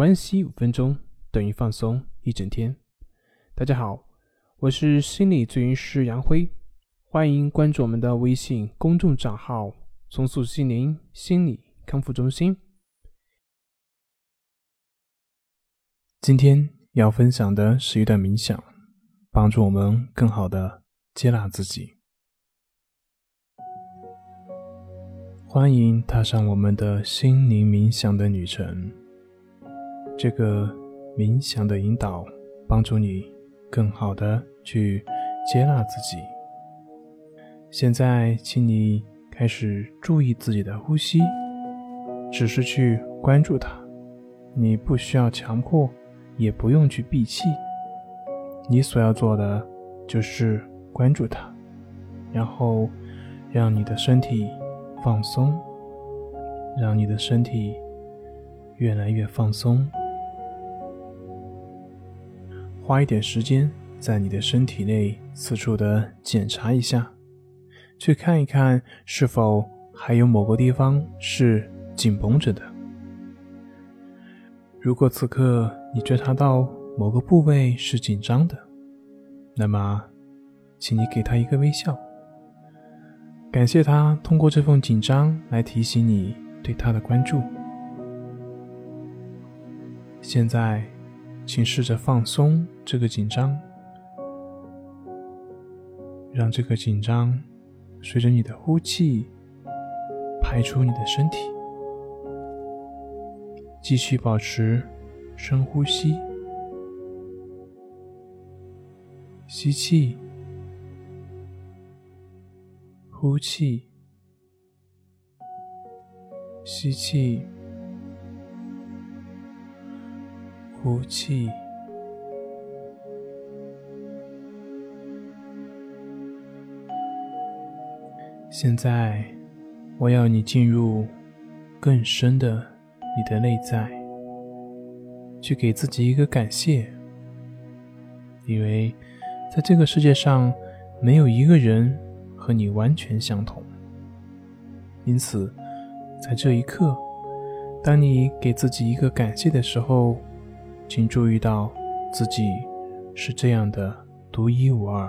关系五分钟等于放松一整天。大家好，我是心理咨询师杨辉，欢迎关注我们的微信公众账号“重塑心灵心理康复中心”。今天要分享的是一段冥想，帮助我们更好的接纳自己。欢迎踏上我们的心灵冥想的旅程。这个冥想的引导，帮助你更好的去接纳自己。现在，请你开始注意自己的呼吸，只是去关注它。你不需要强迫，也不用去闭气。你所要做的就是关注它，然后让你的身体放松，让你的身体越来越放松。花一点时间在你的身体内四处的检查一下，去看一看是否还有某个地方是紧绷着的。如果此刻你觉察到某个部位是紧张的，那么，请你给他一个微笑，感谢他通过这份紧张来提醒你对他的关注。现在。请试着放松这个紧张，让这个紧张随着你的呼气排出你的身体。继续保持深呼吸，吸气，呼气，吸气。呼气。现在，我要你进入更深的你的内在，去给自己一个感谢，因为在这个世界上，没有一个人和你完全相同。因此，在这一刻，当你给自己一个感谢的时候，请注意到，自己是这样的独一无二。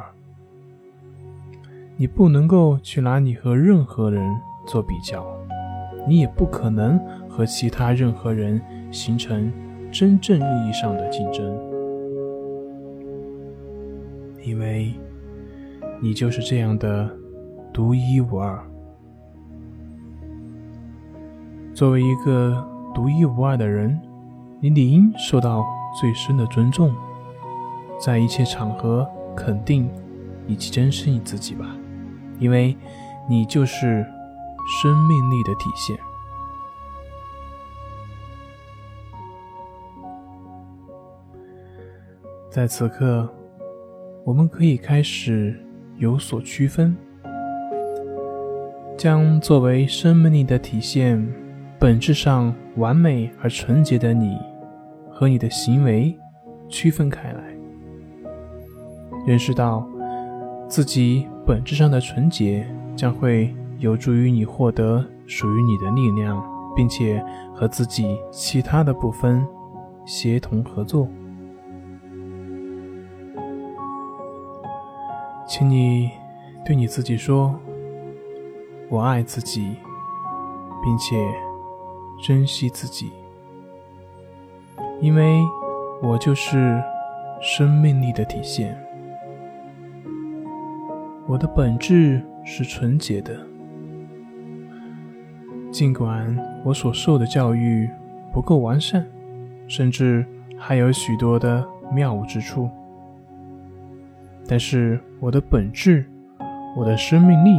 你不能够去拿你和任何人做比较，你也不可能和其他任何人形成真正意义上的竞争，因为你就是这样的独一无二。作为一个独一无二的人。你理应受到最深的尊重，在一切场合肯定以及珍视你自己吧，因为你就是生命力的体现。在此刻，我们可以开始有所区分，将作为生命力的体现，本质上完美而纯洁的你。和你的行为区分开来，认识到自己本质上的纯洁，将会有助于你获得属于你的力量，并且和自己其他的部分协同合作。请你对你自己说：“我爱自己，并且珍惜自己。”因为我就是生命力的体现，我的本质是纯洁的。尽管我所受的教育不够完善，甚至还有许多的谬误之处，但是我的本质，我的生命力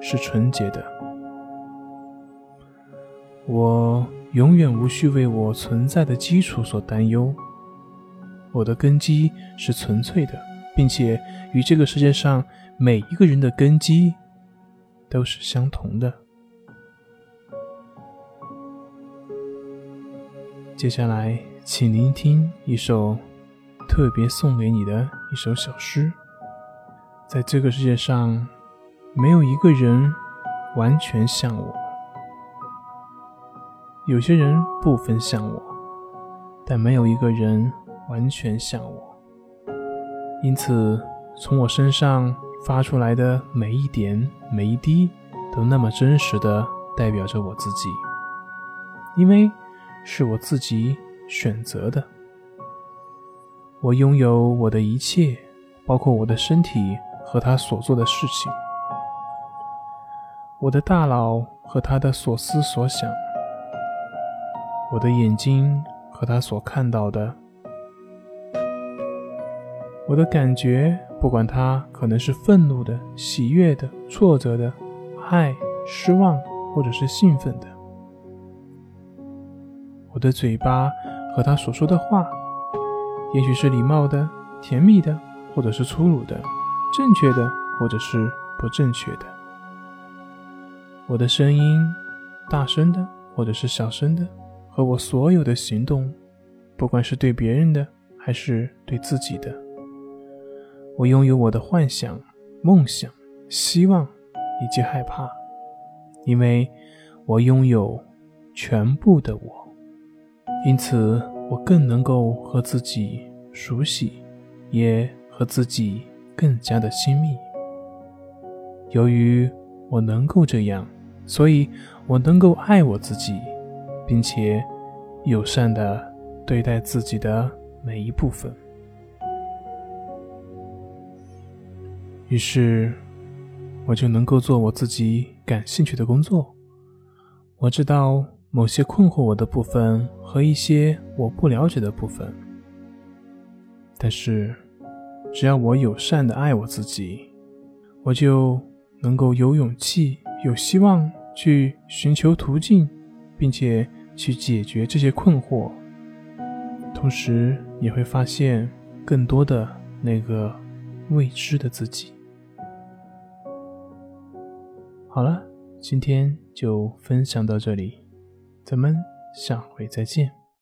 是纯洁的。我。永远无需为我存在的基础所担忧。我的根基是纯粹的，并且与这个世界上每一个人的根基都是相同的。接下来，请聆听一首特别送给你的一首小诗。在这个世界上，没有一个人完全像我。有些人不分像我，但没有一个人完全像我。因此，从我身上发出来的每一点、每一滴，都那么真实的代表着我自己，因为是我自己选择的。我拥有我的一切，包括我的身体和他所做的事情，我的大脑和他的所思所想，我的眼睛和他所看到的，我的感觉，不管它可能是愤怒的、喜悦的、挫折的、爱、失望或者是兴奋的，我的嘴巴和他所说的话。也许是礼貌的、甜蜜的，或者是粗鲁的；正确的，或者是不正确的。我的声音，大声的，或者是小声的，和我所有的行动，不管是对别人的，还是对自己的。我拥有我的幻想、梦想、希望以及害怕，因为我拥有全部的我，因此。我更能够和自己熟悉，也和自己更加的亲密。由于我能够这样，所以我能够爱我自己，并且友善的对待自己的每一部分。于是，我就能够做我自己感兴趣的工作。我知道。某些困惑我的部分和一些我不了解的部分，但是只要我友善的爱我自己，我就能够有勇气、有希望去寻求途径，并且去解决这些困惑，同时也会发现更多的那个未知的自己。好了，今天就分享到这里。咱们下回再见。